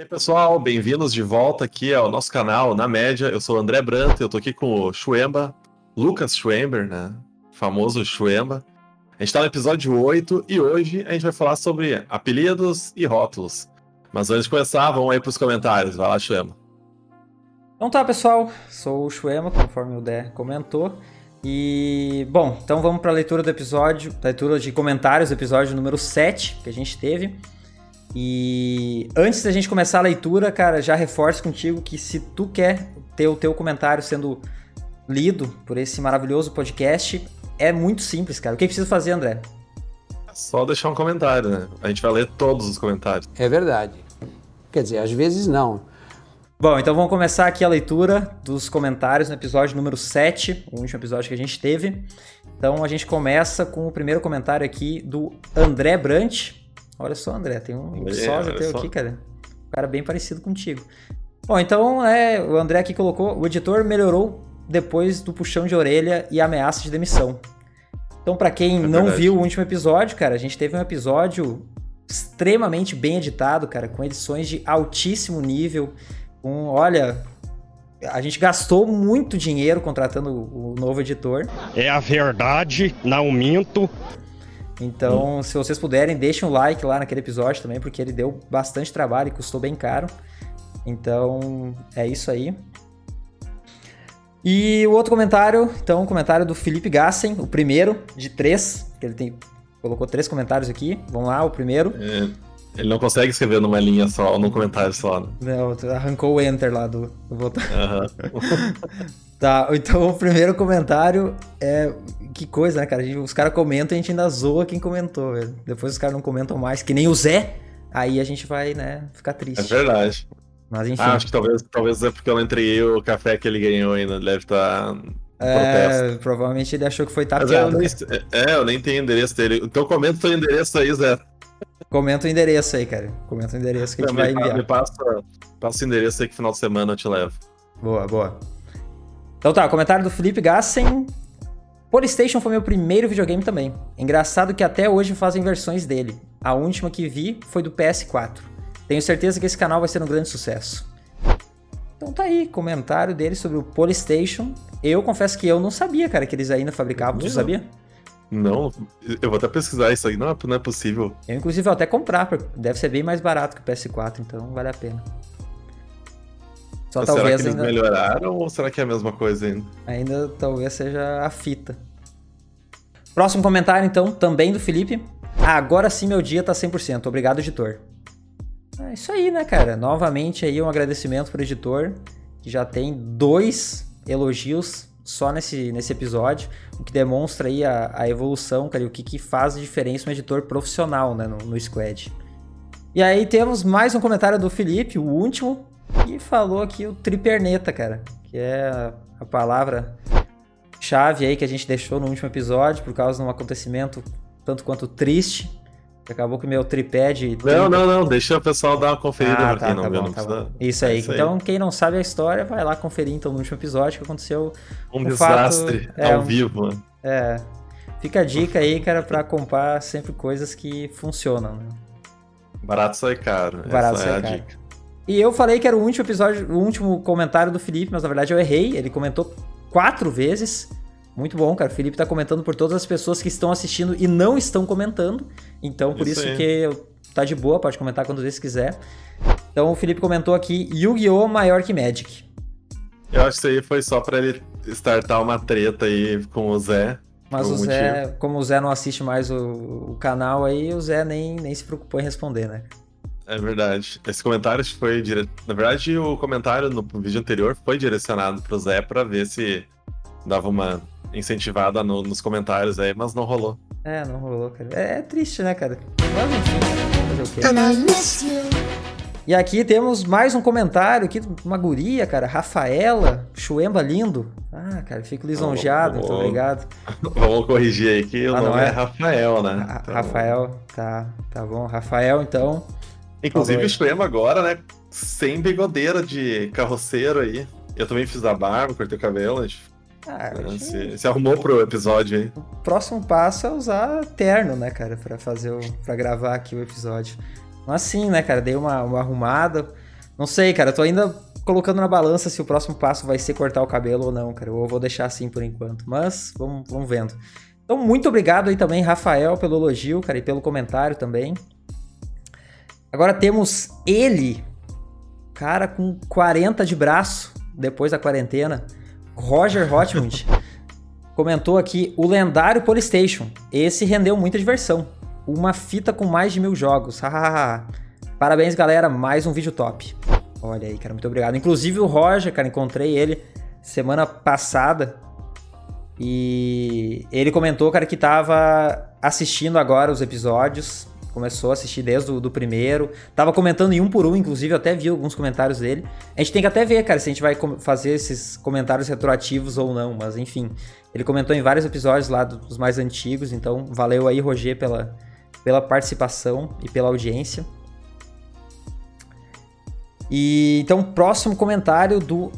E aí, pessoal, bem-vindos de volta aqui ao nosso canal Na Média. Eu sou o André Brandt, eu tô aqui com o Schwemba, Lucas Schwember, né? Famoso Schwemba. A gente tá no episódio 8 e hoje a gente vai falar sobre apelidos e rótulos. Mas antes de começar, vamos aí pros comentários. Vai lá, Schwemba. Então tá, pessoal, sou o Schwemba, conforme o Dé comentou. E, bom, então vamos para a leitura do episódio, leitura de comentários episódio número 7 que a gente teve. E antes da gente começar a leitura, cara, já reforço contigo que se tu quer ter o teu comentário sendo lido por esse maravilhoso podcast, é muito simples, cara. O que precisa fazer, André? É só deixar um comentário, né? A gente vai ler todos os comentários. É verdade. Quer dizer, às vezes não. Bom, então vamos começar aqui a leitura dos comentários no episódio número 7, o último episódio que a gente teve. Então a gente começa com o primeiro comentário aqui do André Brant. Olha só, André, tem um É, sósia teu só. aqui, cara. Um cara bem parecido contigo. Bom, então é, o André aqui colocou: o editor melhorou depois do puxão de orelha e ameaça de demissão. Então, pra quem É não viu o último episódio, cara, a gente teve um episódio extremamente bem editado, cara, com edições de altíssimo nível. Com, olha, a gente gastou muito dinheiro contratando o novo editor. É a verdade, não minto. Então, se vocês puderem, deixem um like lá naquele episódio também, porque ele deu bastante trabalho e custou bem caro. Então, é isso aí. E o outro comentário, então, o comentário do Felipe Gassen, o primeiro de três, que ele tem colocou três comentários aqui. Vamos lá, o primeiro. É, Ele não consegue escrever numa linha só, num comentário só, né? Não, arrancou o enter lá do, do botão. Aham. Tá, então o primeiro comentário é. Que coisa, né, cara? Gente- os caras comentam e a gente ainda zoa quem comentou, velho. Depois os caras não comentam mais, que nem o Zé, aí a gente vai, né, ficar É triste. verdade. Mas enfim. Ah, acho que talvez, talvez é porque eu não entreguei o café que ele ganhou ainda. Deve estar. protesto. é, provavelmente ele achou que foi Mas eu tapeado. nem, é, eu nem tenho endereço dele. Então comenta o teu endereço aí, Zé. Comenta o endereço aí, cara. Comenta o endereço que a gente vai enviar. me passa, passa o endereço aí que final de semana eu te levo. Boa, boa. Então tá, comentário do Felipe Gassen. Polystation foi meu primeiro videogame também. Engraçado que até hoje fazem versões dele. A última que vi foi do PS4. Tenho certeza que esse canal vai ser um grande sucesso. Então tá aí, comentário dele sobre o Polystation. Eu confesso que eu não sabia, cara, que eles ainda fabricavam. Não. sabia? Não, eu vou até pesquisar isso aí. Não, é- não é possível. Eu, inclusive, vou até comprar. porque Deve ser bem mais barato que o PS4, então vale a pena. Só Mas será talvez que eles ainda... melhoraram ou será que é a mesma coisa ainda? Ainda talvez seja a fita. Próximo comentário, então, também do Felipe. Ah, agora sim meu dia tá 100%. Obrigado, editor. É isso aí, né, cara? Novamente aí um agradecimento pro editor, que já tem dois elogios só nesse, nesse episódio, o que demonstra aí a, a evolução, cara, e o que, que faz diferença um editor profissional, né, no, no Squad. E aí temos mais um comentário do Felipe, o último, que falou aqui o triperneta, cara, que é a- palavra chave aí que a gente deixou no último episódio por causa de um acontecimento tanto quanto triste. Acabou que meu tripé de. Não, não, não. Deixa o pessoal dar uma conferida Ah, pra tá, quem não tá viu. bom, não tá precisa... bom. Isso aí. É isso aí. então, quem não sabe a história, vai lá conferir então no último episódio que aconteceu. Um fato- desastre é, ao um- vivo. né? É. Fica a dica aí, cara, pra comprar sempre coisas que funcionam. Né? Barato sai caro. Barato Essa sai é a caro. dica. E eu falei que era o último episódio, o último comentário do Felipe, mas na verdade eu errei. Ele comentou quatro vezes. Muito bom, cara. O Felipe tá comentando por todas as pessoas que estão assistindo e não estão comentando. Então, por Isso isso, que tá de boa, pode comentar quando vezes quiser. Então, o Felipe comentou aqui: Yu-Gi-Oh! maior que Magic. Eu acho que isso aí foi só pra ele startar uma treta aí com o Zé. Mas o Zé, como o Zé não assiste mais o, o canal aí, o Zé nem, nem se preocupou em responder, né? É verdade. Esse comentário foi dire... Na verdade, o comentário no vídeo anterior foi direcionado pro Zé pra ver se dava uma incentivada no- nos comentários aí, mas não rolou. É, não rolou, cara. É, é triste, né, cara? Mas enfim, fazer o quê? E aqui temos mais um comentário aqui, uma guria, cara, Rafaela, Chuemba lindo. Ah, cara, fico lisonjeado, muito obrigado. Vamos corrigir aí que Ah, o não nome é? é? Rafael, né? Ra- Então- Rafael, tá, tá bom. Rafael, então. Inclusive Falou aí. o Shuema agora, né? Sem bigodeira de carroceiro aí. Eu também fiz a barba, cortei o cabelo. Ah, né, se, se arrumou pro episódio aí. o próximo passo é usar terno, né, cara, pra fazer o, pra gravar aqui o episódio. Mas sim, né, cara, dei uma, uma arrumada. Não sei, cara, tô ainda colocando na balança se o próximo passo vai ser cortar o cabelo ou não, cara. Eu vou deixar assim por enquanto. Mas vamos, vamos vendo. Então, muito obrigado aí também, Rafael, pelo elogio, cara, e pelo comentário também. Agora temos ele, cara com 40 de braço, depois da quarentena. Roger Hotmund comentou aqui o lendário Polystation. Esse rendeu muita diversão. Uma fita com mais de mil jogos. Parabéns, galera. Mais um vídeo top. Olha aí, cara. Muito obrigado. Inclusive o Roger, cara, encontrei ele semana passada. E ele comentou, cara, que tava assistindo agora os episódios começou a assistir desde o do primeiro. Tava comentando em um por um, inclusive, eu até vi alguns comentários dele. A gente tem que até ver, cara, se a gente vai fazer esses comentários retroativos ou não, mas enfim. Ele comentou em vários episódios lá dos mais antigos, então valeu aí, Roger, pela, pela participação e pela audiência. E então, próximo comentário do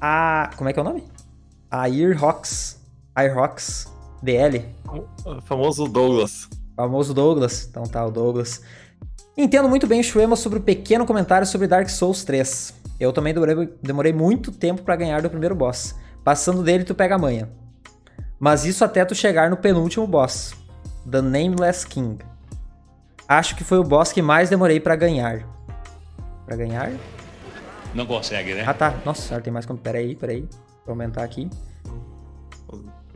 a como é que é o nome? Airhawks, Airhawks DL. O famoso Douglas. Famoso Douglas. Então tá, o Douglas. Entendo muito bem o Shuema sobre o pequeno comentário sobre Dark Souls 3. Eu também demorei, demorei muito tempo para ganhar do primeiro boss. Passando dele, tu pega a manha. Mas isso até tu chegar no penúltimo boss, The Nameless King. Acho que foi o boss que mais demorei para ganhar. Para ganhar? Não consegue, né? Ah tá. Nossa, tem mais como. Peraí, peraí. Vou aumentar aqui.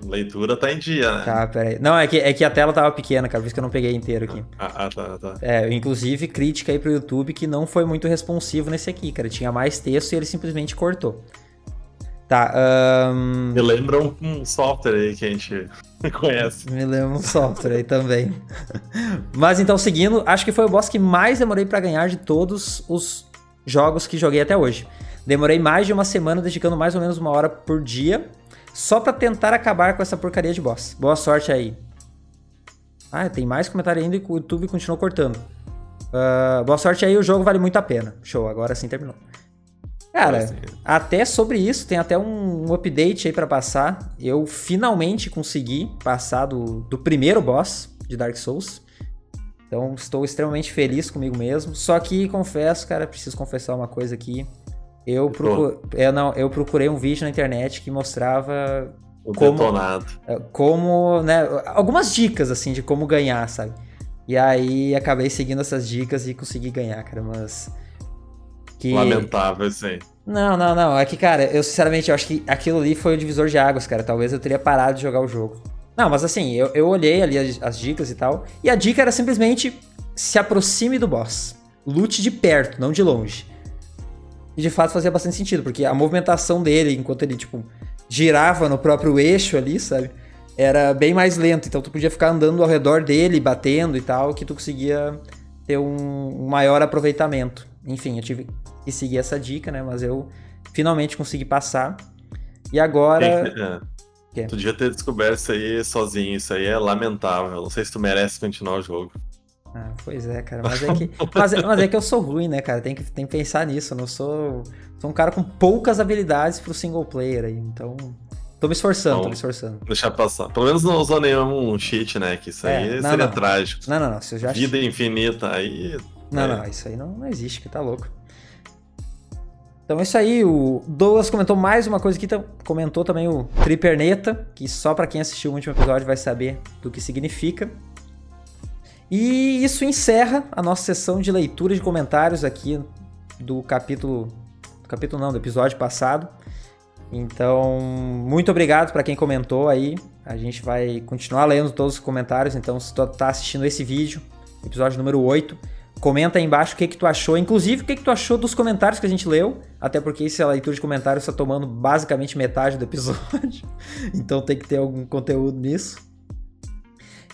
Leitura tá em dia, né? Tá, peraí. Não, é que, é que a tela tava pequena, cara, por isso que eu não peguei inteiro aqui. Ah, ah tá, tá. É, inclusive, crítica aí pro YouTube que não foi muito responsivo nesse aqui, cara. Tinha mais texto e ele simplesmente cortou. Tá, um... Me lembra um, um software aí que a gente conhece. Me lembra um software aí também. Mas então, seguindo, acho que foi o boss que mais demorei para ganhar de todos os jogos que joguei até hoje. Demorei mais de uma semana dedicando mais ou menos uma hora por dia só para tentar acabar com essa porcaria de boss. Boa sorte aí. Ah, tem mais comentário ainda e o YouTube continuou cortando. Uh, boa sorte aí, o jogo vale muito a pena. Show, agora sim terminou. Cara, até sobre isso, tem até um, um update aí para passar. Eu finalmente consegui passar do, do primeiro boss de Dark Souls. Então estou extremamente feliz comigo mesmo. Só que confesso, cara, preciso confessar uma coisa aqui. Eu, procur... eu, não, eu procurei um vídeo na internet que mostrava o como, detonado. É, como, né, algumas dicas assim de como ganhar, sabe? E aí acabei seguindo essas dicas e consegui ganhar, cara, mas que Lamentável aí. Não, não, não, é que cara, eu sinceramente eu acho que aquilo ali foi o divisor de águas, cara. Talvez eu teria parado de jogar o jogo. Não, mas assim, eu, eu olhei ali as, as dicas e tal, e a dica era simplesmente se aproxime do boss. Lute de perto, não de longe. E de fato fazia bastante sentido, porque a movimentação dele, enquanto ele, tipo, girava no próprio eixo ali, sabe? Era bem mais lento. Então tu podia ficar andando ao redor dele, batendo e tal, que tu conseguia ter um, maior aproveitamento. Enfim, eu tive que seguir essa dica, né? Mas eu finalmente consegui passar. E agora. É. Tu devia ter descoberto isso aí sozinho. Isso aí é lamentável. Não sei se tu merece continuar o jogo. Ah, pois é, cara. Mas é, que, mas, é, mas é que eu sou ruim, né, cara? Tem que, tem que pensar nisso. Eu não sou. Sou um cara com poucas habilidades pro single player aí. Então. Tô me esforçando, tô me esforçando. Deixar passar. Pelo menos não usou nenhum cheat, né? Que isso é, aí não, seria não. trágico. Não, não, não. Se eu já... Vida infinita, aí. Não, é. não, isso aí não, não existe, que tá louco. Então é isso aí, o Douglas comentou mais uma coisa aqui, comentou também o Triperneta, que só para quem assistiu o último episódio vai saber do que significa. E isso encerra a nossa sessão de leitura de comentários aqui do capítulo. Do capítulo não, do episódio passado. Então, muito obrigado para quem comentou aí. A gente vai continuar lendo todos os comentários. Então, se tu tá assistindo esse vídeo, episódio número 8, comenta aí embaixo o que, que tu achou. Inclusive, o que, que tu achou dos comentários que a gente leu. Até porque essa leitura de comentários está tomando basicamente metade do episódio. então tem que ter algum conteúdo nisso.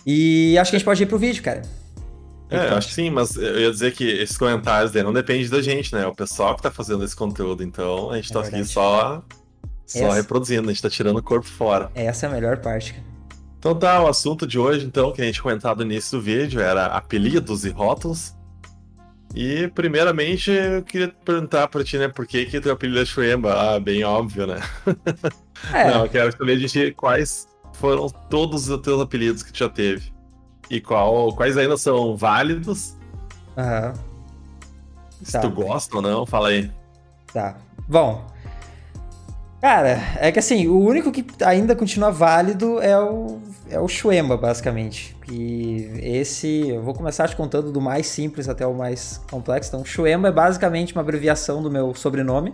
E acho que a gente pode ir pro vídeo, cara. É, acho que sim, mas eu ia dizer que esses comentários não dependem da gente, né? É o pessoal que tá fazendo esse conteúdo, então a gente é tá verdade. aqui só, só Essa... reproduzindo, a gente tá tirando o corpo fora. Essa é a melhor parte, cara. Então tá, o assunto de hoje, então, que a gente comentado no início do vídeo, era apelidos e rótulos. E, primeiramente, eu queria perguntar pra ti, né, por que que teu apelido é Shuemba? Ah, bem óbvio, né? É. Não, eu quero saber de ti quais foram todos os teus apelidos que tu já teve? E qual, quais ainda são válidos? Aham. Se Tá. tu gosta ou não, fala aí. Tá. Bom. Cara, é que assim, o único que ainda continua válido é o, é o Shuemba, basicamente. E esse, eu vou começar te contando do mais simples até o mais complexo. Então, Shuemba é basicamente uma abreviação do meu sobrenome.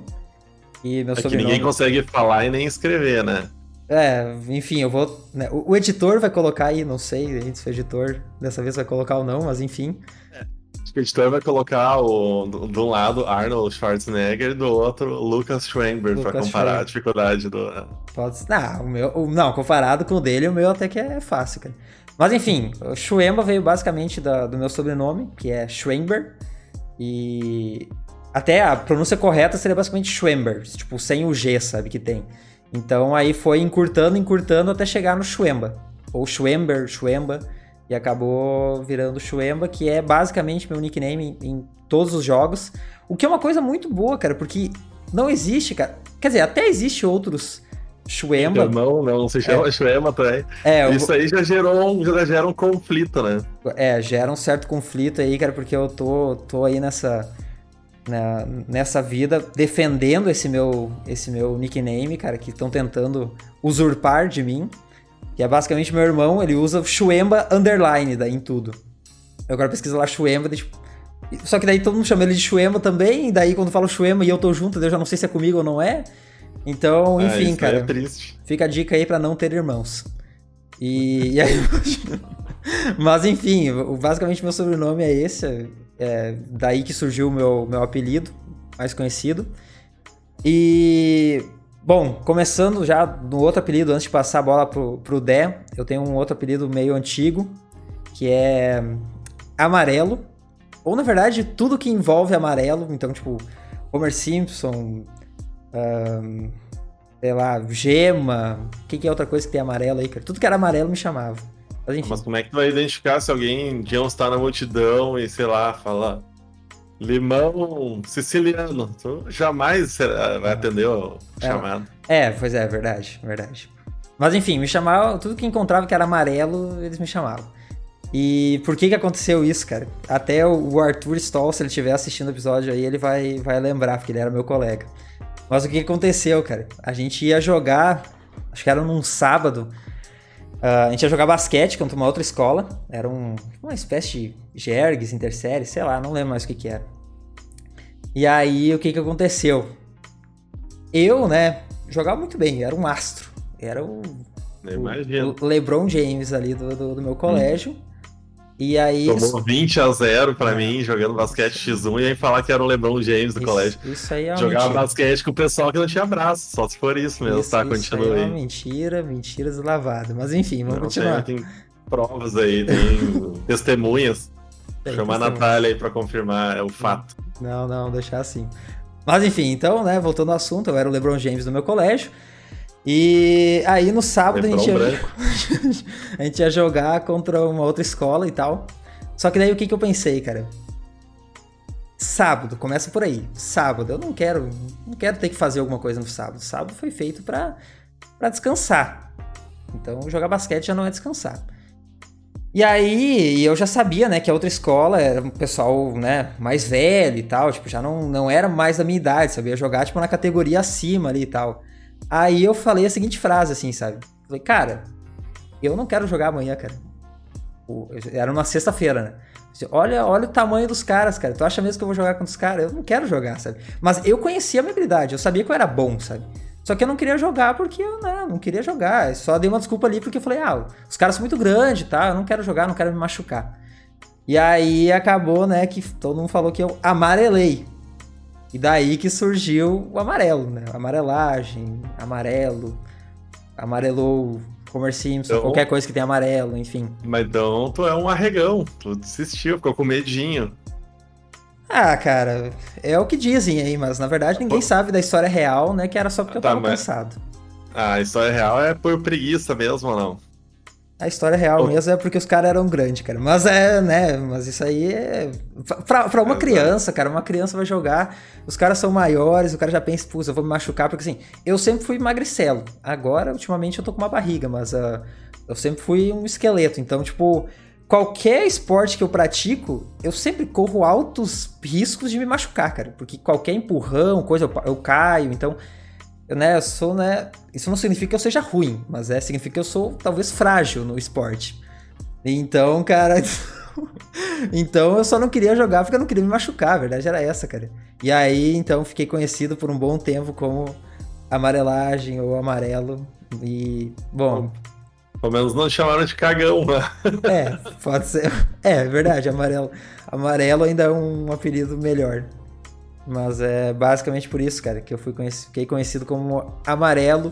E meu É que sobrenome. ninguém consegue falar e nem escrever, né? É, enfim, eu vou. né, o, o editor vai colocar aí, não sei se o editor dessa vez vai colocar ou não, mas enfim. Acho que o editor vai colocar o, do- de um lado Arnold Schwarzenegger e do outro Lucas Schwember pra Lucas comparar Schwember. a dificuldade do. Pode ser. Não, o meu. o- não, comparado com o dele, o meu até que é fácil, cara. Mas enfim, o Schwemba veio basicamente da- do meu sobrenome, que é Schwember. E. Até a pronúncia correta seria basicamente Schwember, tipo, sem o G, sabe, que tem. Então aí foi encurtando, encurtando até chegar no Schwemba. Ou Schwember, Schwemba. E acabou virando Schwemba, que é basicamente meu nickname em, em todos os jogos. O que é uma coisa muito boa, cara, porque não existe, cara. Quer dizer, até existe outros Schwemba. Irmão, não se chama Schwemba também. É, eu- Isso aí já gerou, um, já gera um conflito, né? É, gera um certo conflito aí, cara, porque eu tô, tô aí nessa, na- nessa vida defendendo esse meu, esse meu nickname, cara, que estão tentando usurpar de mim. Que é basicamente meu irmão, ele usa Shuemba underline daí em tudo. Eu agora pesquiso lá Shuemba, daí, tipo, só que daí todo mundo chama ele de Shuemba também, e daí quando falo Shuemba e eu tô junto, eu já não sei se é comigo ou não é. Então, Ah, enfim, aí cara. É triste. Fica a dica aí pra não ter irmãos. E, e aí. Mas enfim, o- basicamente meu sobrenome é esse. É daí que surgiu o meu, meu apelido, mais conhecido. E. Bom, começando já no outro apelido, antes de passar a bola pro, pro Dé, eu tenho um outro apelido meio antigo, que é Amarelo. Ou na verdade, tudo que envolve amarelo. Então, tipo, Homer Simpson, ahn, sei lá, gema. O que, que é outra coisa que tem amarelo aí, cara? Tudo que era amarelo me chamava. Mas enfim. Mas como é que tu vai identificar se alguém de um está na multidão e, sei lá, fala limão siciliano? Tu jamais será- vai atender o É. chamado. É, pois é, verdade, verdade. Mas enfim, me chamavam, tudo que encontrava que era amarelo, eles me chamavam. E por que que aconteceu isso, cara? Até o Arthur Stoll, se ele estiver assistindo o episódio aí, ele vai, vai lembrar, porque ele era meu colega. Mas o que aconteceu, cara? A gente ia jogar, acho que era num sábado, ah, a gente ia jogar basquete contra uma outra escola, era um, uma espécie de jergues, intersérie, sei lá, não lembro mais o que que era. E aí, o que que aconteceu? Eu, né, jogava muito bem, era um astro. Era o, imagino. o LeBron James ali do, do, do meu colégio. E aí. Tomou 20 a 0 pra mim jogando basquete X1 e aí falar que era o LeBron James do isso, colégio. Isso aí é uma Jogava mentira. basquete com o pessoal que não tinha braço, só se for isso mesmo, Isso- tá? isso Continua aí. É aí. mentira, mentira deslavada. Mas enfim, vamos Não, continuar. tem, tem provas aí, tem testemunhas. Tem Chamar a testemunha. Natália aí pra confirmar é o fato. Não, não, deixar assim. Mas enfim, então, né, voltando ao assunto, eu era o LeBron James do meu colégio. E aí no sábado a gente, ia, a gente ia jogar contra uma outra escola e tal. Só que daí o que, que eu pensei, cara? Sábado, começa por aí. Sábado, eu não quero, não quero ter que fazer alguma coisa no sábado. Sábado foi feito pra, pra descansar. Então jogar basquete já não é descansar. E aí, eu já sabia, né, que a outra escola era um pessoal, né, mais velho e tal, tipo, já não, não era mais da minha idade, sabia jogar, tipo, na categoria acima ali e tal. Aí eu falei a seguinte frase, assim, sabe? Falei, cara, eu não quero jogar amanhã, cara. Era uma sexta-feira, né? Olha, olha o tamanho dos caras, cara. Tu acha mesmo que eu vou jogar contra os caras? Eu não quero jogar, sabe? Mas eu conhecia a minha habilidade, eu sabia que eu era bom, sabe? Só que eu não queria jogar porque eu né, não queria jogar. Só dei uma desculpa ali porque eu falei, ah, os caras são muito grandes, tá? Eu não quero jogar, não quero me machucar. E aí acabou, né, que todo mundo falou que eu amarelei. E daí que surgiu o amarelo, né? Amarelagem, amarelo, amarelou Homer Simpson, Então- qualquer coisa que tem amarelo, enfim. Mas então tu é um arregão, tu desistiu, ficou com medinho. Ah, cara, é o que dizem aí, mas na verdade ninguém sabe da história real, né? Que era só porque eu Tá, tava mas- cansado. Ah, a história real é por preguiça mesmo ou não? A história real Pô. mesmo é porque os caras eram grandes, cara. Mas é, né? Mas isso aí é. Pra, pra uma Exato. criança, cara, uma criança vai jogar, os caras são maiores, o cara já pensa, putz, eu vou me machucar, porque assim, eu sempre fui magricelo. Agora, ultimamente, eu tô com uma barriga, mas ah, eu sempre fui um esqueleto. Então, tipo, qualquer esporte que eu pratico, eu sempre corro altos riscos de me machucar, cara. Porque qualquer empurrão, coisa, eu, eu caio. Então, eu, né, eu sou, né. Isso não significa que eu seja ruim, mas é, significa que eu sou talvez frágil no esporte. Então, cara. então eu só não queria jogar porque eu não queria me machucar, a verdade era essa, cara. E aí, então, fiquei conhecido por um bom tempo como amarelagem ou amarelo. E, bom. Pelo menos não chamaram de cagão, né? É, pode ser. É, verdade, amarelo. Amarelo ainda é um apelido melhor. Mas é basicamente por isso, cara, que eu fui conhecido, fiquei conhecido como amarelo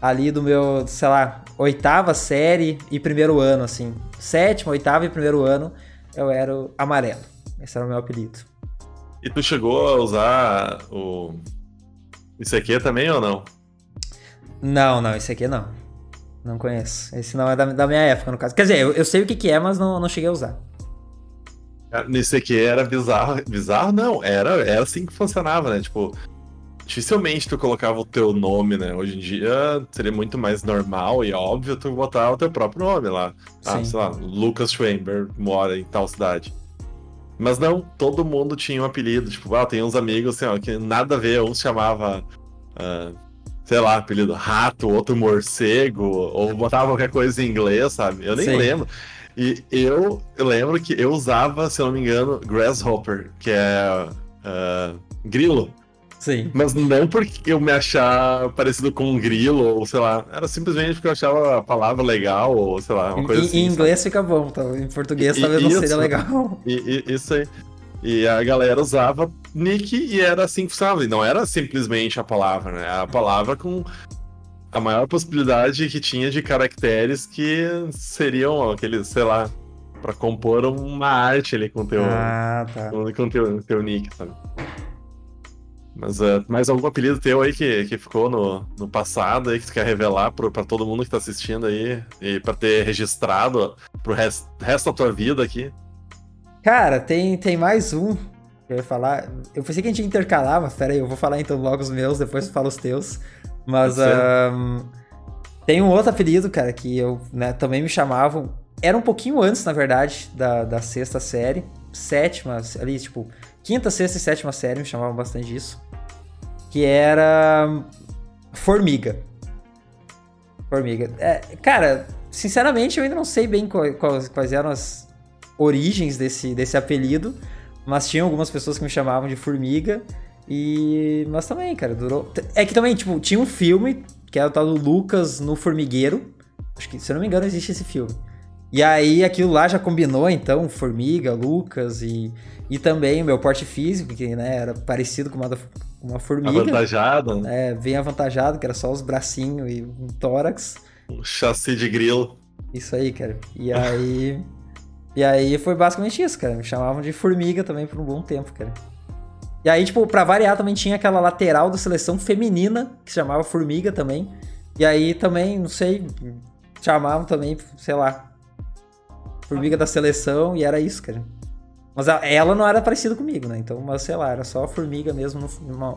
ali do meu, sei lá, oitava série e primeiro ano, assim. Sétima, oitava e primeiro ano, eu era o amarelo. Esse era o meu apelido. E tu chegou a usar o. Isso aqui também ou não? Não, não, esse aqui não. Não conheço. Esse não é da, da minha época, no caso. Quer dizer, eu, eu sei o que, que é, mas não, não cheguei a usar. Nesse aqui era bizarro. Bizarro não, era, era assim que funcionava, né? Tipo, dificilmente tu colocava o teu nome, né? Hoje em dia seria muito mais normal e óbvio tu botar o teu próprio nome lá. Ah, Sim. sei lá, Lucas Schwember mora em tal cidade. Mas não, todo mundo tinha um apelido. Tipo, ah, tem uns amigos assim, ó, que nada a ver. Um se chamava, ah, sei lá, apelido rato, outro morcego, ou botava qualquer coisa em inglês, sabe? Eu nem Sim. lembro. E eu, eu lembro que eu usava, se não me engano, Grasshopper, que é ah, grilo. Sim. Mas não porque eu me achar parecido com um grilo, ou sei lá. Era simplesmente porque eu achava a palavra legal, ou sei lá, uma Em, coisa em assim. sabe? inglês fica bom, tá? em português E- talvez não seria legal. E, e- isso aí. E a galera usava nick e era assim que funcionava. E não era simplesmente a palavra, né? A palavra com a maior possibilidade que tinha de caracteres que seriam aqueles, sei lá, pra compor uma arte ali com o teu, Ah, tá. com teu, teu nick, sabe? Mas é, mais algum apelido teu aí que, que ficou no, no passado aí que tu quer revelar pro, pra todo mundo que tá assistindo aí e pra ter registrado pro resto, resto da tua vida aqui? Cara, tem, tem mais um que eu ia falar. Eu pensei que a gente ia intercalar, mas peraí, eu vou falar então logo os meus, depois tu fala os teus. Mas ahn, tem um outro apelido, cara, que eu né, também me chamavam. Era um pouquinho antes, na verdade, da, da sexta série. Sétima, ali, tipo, quinta, sexta e sétima série me chamavam bastante disso. Que era. Formiga. Formiga. É, cara, sinceramente, eu ainda não sei bem quais, quais eram as origens desse, desse apelido, mas tinha algumas pessoas que me chamavam de Formiga. E. Mas também, cara, durou. É que também, tipo, tinha um filme que era o tal do Lucas no Formigueiro. Acho que, se eu não me engano, existe esse filme. E aí aquilo lá já combinou, então, Formiga, Lucas e, e também o meu porte físico, que né, era parecido com uma, da- uma formiga. Avantajado, né? É, bem avantajado, que era só os bracinhos e um tórax. Um chassi de grilo. Isso aí, cara. E aí. e aí foi basicamente isso, cara. Me chamavam de formiga também por um bom tempo, cara. E aí, tipo, pra variar, também tinha aquela lateral da seleção feminina, que se chamava Formiga também. E aí também, não sei, chamavam também, sei lá, Formiga da seleção, e era isso, cara. Mas ela não era parecida comigo, né? Então, mas sei lá, era só Formiga mesmo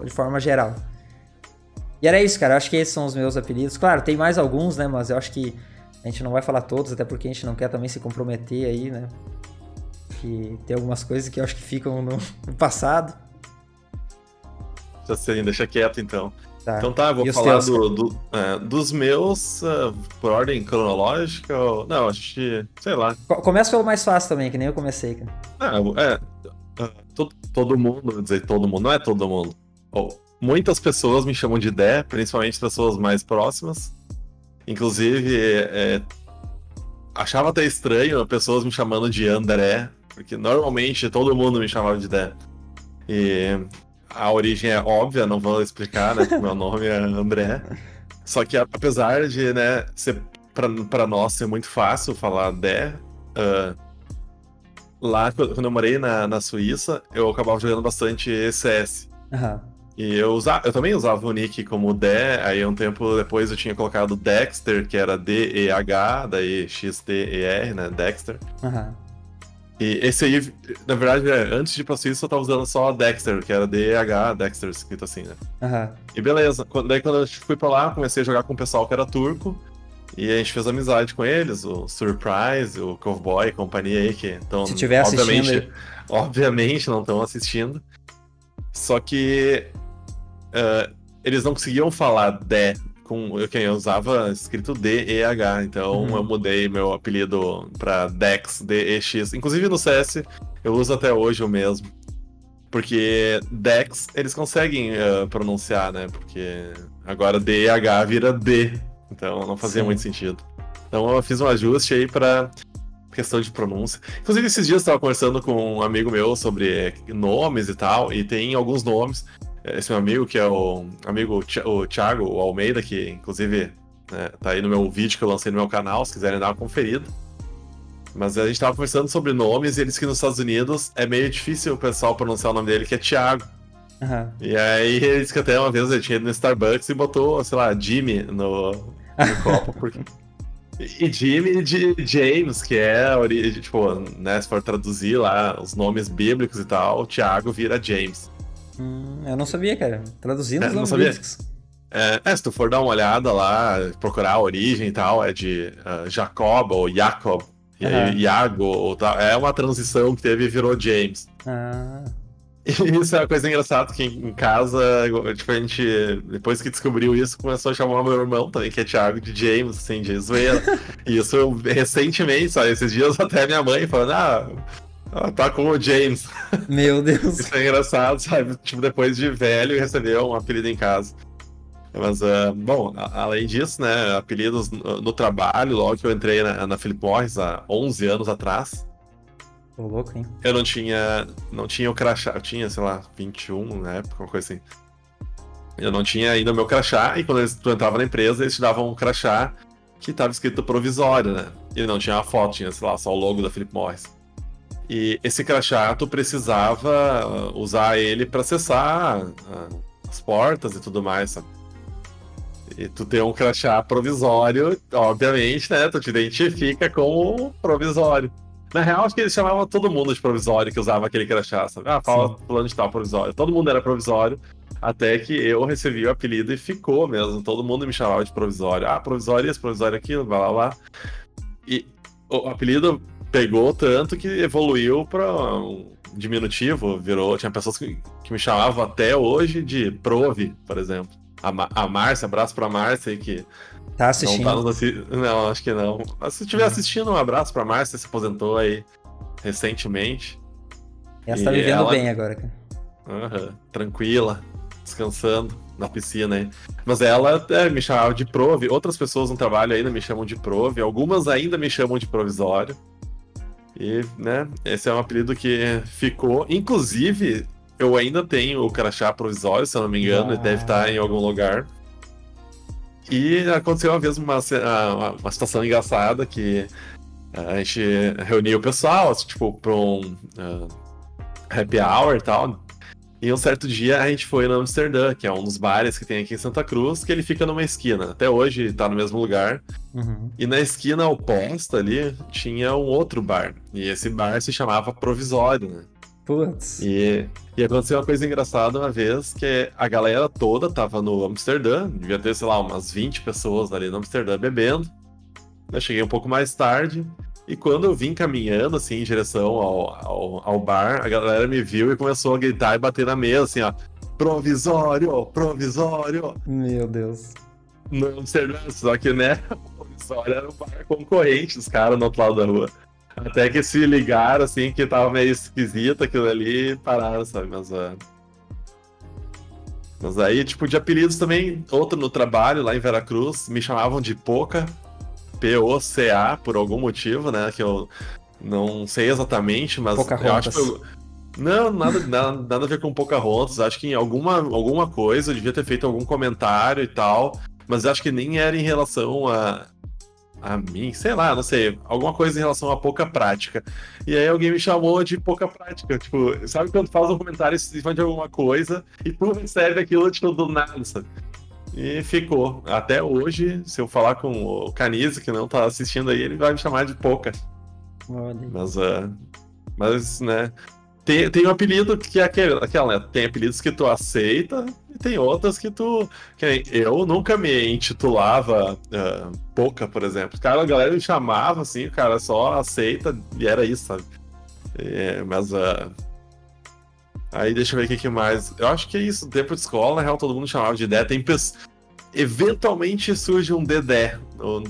de forma geral. E era isso, cara. Eu acho que esses são os meus apelidos. Claro, tem mais alguns, né? Mas eu acho que a gente não vai falar todos, até porque a gente não quer também se comprometer aí, né? Que tem algumas coisas que eu acho que ficam no passado. Já sei, deixa quieto então. Tá. Então tá, eu vou falar teus, do, do- é, dos meus ah, por ordem cronológica. Ou... Não, acho que. Sei lá. Co- Começa pelo mais fácil também, que nem eu comecei, cara. Ah, é. ah, todo, todo mundo, vou dizer todo mundo, não é todo mundo. Ou, muitas pessoas me chamam de Dé, principalmente pessoas mais próximas. Inclusive, é, achava até estranho pessoas me chamando de André, porque normalmente todo mundo me chamava de Dé. E a origem é óbvia, não vou explicar, né? Meu nome é André. Só que apesar de, né, ser pra nós ser muito fácil falar Dé, ah, lá quando eu morei na, na Suíça, eu acabava jogando bastante CS. Aham. E eu, usa, eu também usava o nick como Dé, aí um tempo depois eu tinha colocado Dexter, que era D-E-H, daí X-T-E-R, né? Dexter. Aham. E esse aí, na verdade, é, antes de ir pra Suíça eu tava usando só Dexter, que era D-E-H, Dexter, escrito assim, né? Aham. E beleza, quando, daí quando eu fui pra lá, comecei a jogar com o pessoal que era turco. E a gente fez amizade com eles, o Surprise, o Cowboy, companhia aí, que estão. Se tiver assistindo obviamente, obviamente não estão assistindo. Só que uh, eles não conseguiam falar D com. Eu, quem eu usava escrito D E H, então Uhum. eu mudei meu apelido pra Dex, D E X. Inclusive no CS eu uso até hoje o mesmo. Porque Dex eles conseguem uh, pronunciar, né? Porque agora D E H vira D. Então não fazia Sim. muito sentido. Então eu fiz um ajuste aí pra questão de pronúncia. Inclusive, esses dias eu estava conversando com um amigo meu sobre nomes e tal, e tem alguns nomes. Esse meu amigo, que é o amigo o Thiago o Almeida, que inclusive né, tá aí no meu vídeo que eu lancei no meu canal, se quiserem dar uma conferida. Mas a gente tava conversando sobre nomes e ele disse que nos Estados Unidos é meio difícil o pessoal pronunciar o nome dele, que é Thiago. Aham. E aí ele disse que até uma vez ele tinha ido no Starbucks e botou, sei lá, Jimmy no, no copo. Porque... E Jimmy de James, que é tipo, né, se for traduzir lá os nomes bíblicos e tal, o Thiago vira James. Hum, eu não sabia, cara. Traduzindo É, os não nomes sabia? bíblicos. É, é, se tu for dar uma olhada lá, procurar a origem e tal, é de uh, Jacob ou Jacob, e aí. Iago, ou tal. É uma transição que teve e virou James. Ah, E isso é uma coisa engraçada, que em casa, tipo, a gente, depois que descobriu isso, começou a chamar o meu irmão também, que é Thiago, de James, assim, de zoeira. e isso eu, recentemente, sabe, esses dias até minha mãe falando, ah, ah, tá com o James. meu Deus. Isso é engraçado, sabe? Tipo, depois de velho, recebeu um apelido em casa. Mas, ah, bom, a- além disso, né, apelidos no, no trabalho, logo que eu entrei na, na Philip Morris há 11 anos atrás, Tô louco, hein? eu não tinha, não tinha o crachá, eu tinha, sei lá, 21 na época, uma coisa assim. Eu não tinha ainda o meu crachá, e quando eles, tu entrava na empresa, eles te davam um crachá que estava escrito provisório, né? E não tinha uma foto, tinha, sei lá, só o logo da Philip Morris. E esse crachá, tu precisava ah, usar ele para acessar ah, as portas e tudo mais, sabe? E tu tem um crachá provisório, obviamente, né? Tu te identifica como provisório. Na real, acho que eles chamavam todo mundo de provisório que usava aquele crachá, sabe? Ah, fala fulano de tal provisório. Todo mundo era provisório, até que eu recebi o apelido e ficou mesmo. Todo mundo me chamava de provisório. Ah, provisório isso, provisório aquilo, blá blá blá. E o apelido pegou tanto que evoluiu para um diminutivo, virou. Tinha pessoas que, que me chamavam até hoje de Prove, por exemplo. A, a Márcia, abraço pra Márcia aí que Tá não assistindo. tá nos assi- Não, acho que não. Mas se estiver assistindo, um abraço pra Márcia, se aposentou aí recentemente. Essa tá E vivendo ela- bem agora, cara. Aham, tranquila, descansando na piscina aí. Mas ela é, me chamava de Prove, outras pessoas no trabalho ainda me chamam de Prove, algumas ainda me chamam de Provisório. E, né, esse é um apelido que ficou. Inclusive, eu ainda tenho o crachá provisório, se eu não me engano, Ah. deve estar em algum lugar. E aconteceu uma vez uma, ah, uma, uma situação engraçada que ah, a gente reuniu o pessoal, tipo, pra um ah, happy hour e tal. E um certo dia a gente foi no Amsterdã, que é um dos bares que tem aqui em Santa Cruz, que ele fica numa esquina. Até hoje tá no mesmo lugar. Uhum. E na esquina oposta ali tinha um outro bar. E esse bar se chamava Provisório, né? Putz. E, e aconteceu uma coisa engraçada uma vez, que a galera toda tava no Amsterdã, devia ter, sei lá, umas 20 pessoas ali no Amsterdã bebendo. Eu cheguei um pouco mais tarde, e quando eu vim caminhando, assim, em direção ao, ao, ao bar, a galera me viu e começou a gritar e bater na mesa, assim, ó. Provisório, provisório. Meu Deus. No Amsterdã, só que, né, o provisório era um bar concorrente dos caras no outro lado da rua. Até que se ligaram, assim, que tava meio esquisito aquilo ali e pararam, sabe? Mas, ah, Mas aí, tipo, de apelidos também, outro no trabalho, lá em Veracruz, me chamavam de Poca, P-O-C-A, por algum motivo, né? Que eu não sei exatamente, mas eu acho que eu... Não, nada, nada, nada a ver com Pocahontas. Acho que em alguma, alguma coisa eu devia ter feito algum comentário e tal, mas acho que nem era em relação a, a mim, sei lá, não sei, alguma coisa em relação a pouca prática. E aí alguém me chamou de pouca prática, tipo, sabe quando faz um comentário em cima de alguma coisa e tu recebe aquilo, tipo, do nada, sabe? E ficou. Até hoje, se eu falar com o Canise, que não tá assistindo aí, ele vai me chamar de. Olha. aí. Mas, ah, mas né, tem, tem um apelido que é aquele, aquela, né? Tem apelidos que tu aceita e tem outras que tu. Que eu nunca me intitulava uh, Poca, por exemplo. Cara, a galera me chamava assim, o cara só aceita e era isso, sabe? É, mas. Uh, aí deixa eu ver o que, que mais. Eu acho que é isso. Tempo de escola, na real, todo mundo chamava de Dedé. Tem pessoas. Eventualmente surge um Dedé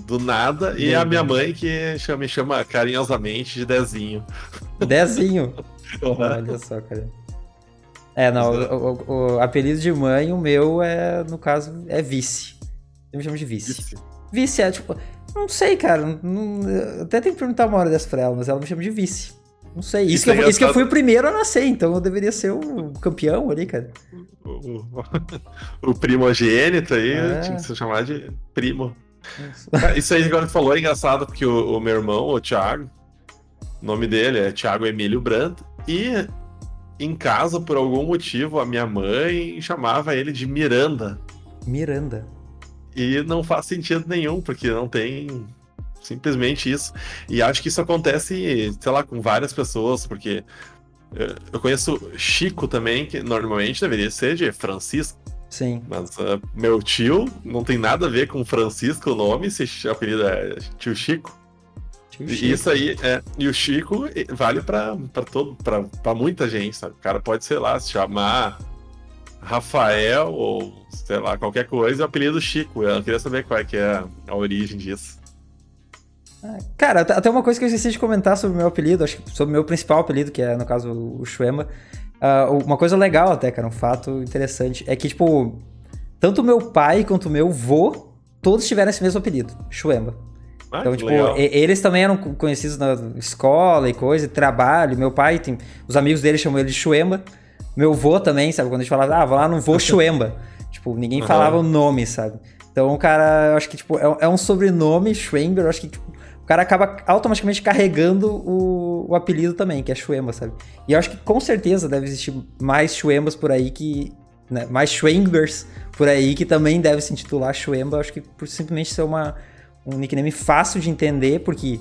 do, nada, e a minha mãe que chama, me chama carinhosamente de Dezinho. Dezinho? Olha só, cara. É, não, o, o, o, apelido de mãe, o meu é, no caso, é vice. Eu me chamo de vice. Vice, vice é tipo. Não sei, cara. Não, até tem que perguntar uma hora dessa pra ela, mas ela me chama de vice. Não sei. Isso, isso, que, eu, é isso que eu fui o primeiro a nascer, então eu deveria ser o campeão ali, cara. O, o primogênito aí, é. tinha que se chamar de primo. Isso, isso aí agora que falou é engraçado, porque o, o meu irmão, o Thiago, o nome dele é Thiago Emílio Brandt, e em casa, por algum motivo, a minha mãe chamava ele de Miranda. Miranda. E não faz sentido nenhum, porque não tem simplesmente isso. E acho que isso acontece, sei lá, com várias pessoas, porque eh, eu conheço Chico também, que normalmente deveria ser de Francisco. Sim. Mas uh, meu tio não tem nada a ver com Francisco o nome, se o apelido é tio Chico. E isso aí, é, e o Chico vale pra, pra, todo, pra, pra muita gente, sabe? O cara pode, sei lá, se chamar Rafael ou, sei lá, qualquer coisa, é o apelido Chico. Eu queria saber qual é que é a origem disso. Cara, até uma coisa que eu esqueci de comentar sobre o meu apelido, acho que sobre o meu principal apelido, que é, no caso, o Shuema. Uh, uma coisa legal até, cara, um fato interessante, é que, tipo, tanto o meu pai quanto o meu vô, todos tiveram esse mesmo apelido, Shuema. Ah, então, tipo, legal. eles também eram conhecidos na escola e coisa, trabalho. Meu pai, tem, os amigos dele chamam ele de Chuemba. Meu vô também, sabe? Quando a gente falava, ah, vou lá no vô Chuemba. tipo, ninguém uhum. falava o nome, sabe? Então, cara, eu acho que, tipo, é, é um sobrenome, Schwember, eu acho que, tipo, o cara acaba automaticamente carregando o, o apelido também, que é Chuemba, sabe? E eu acho que com certeza deve existir mais Chuembas por aí que. Né, mais Schwembers por aí que também deve se intitular Chuemba, acho que por simplesmente ser uma um nickname fácil de entender, porque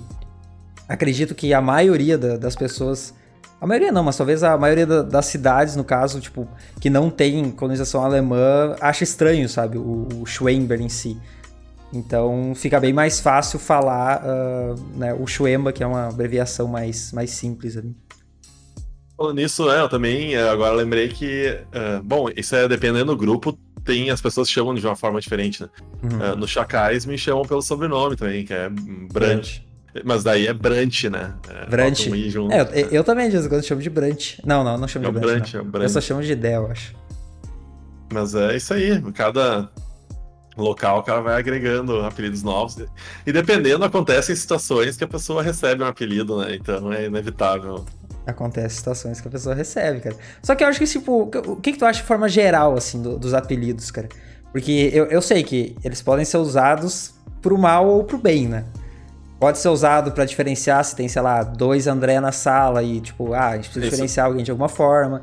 acredito que a maioria da, das pessoas. A maioria não, mas talvez a maioria da, das cidades, no caso, tipo, que não tem colonização alemã, acha estranho, sabe, o, o Schwember em si. Então fica bem mais fácil falar uh, né, o Schwemba, que é uma abreviação mais, mais simples ali. Falando nisso, é, eu também eh, agora lembrei que, uh, bom, isso é dependendo do grupo, tem as pessoas chamam de uma forma diferente, né? Uhum. Uh, no Chacais me chamam pelo sobrenome também, que é Brant. Mas daí é Brant, né? É, Brant. Um junto, é, eu, né? eu, também, de vez em quando, chamo de Brant. Não, não, não chamo é de Brant. Brant, é Brant. Eu só chamo de Del, acho. Mas é isso aí, cada local o cara vai agregando apelidos novos. E dependendo, acontecem situações que a pessoa recebe um apelido, né? Então é inevitável. Acontece situações que a pessoa recebe, cara. Só que eu acho que, tipo, o que, que tu acha de forma geral, assim, do, dos apelidos, cara? Porque eu, eu sei que eles podem ser usados pro mal ou pro bem, né? Pode ser usado para diferenciar se tem, sei lá, dois André na sala e, tipo, ah, a gente precisa Isso. diferenciar alguém de alguma forma.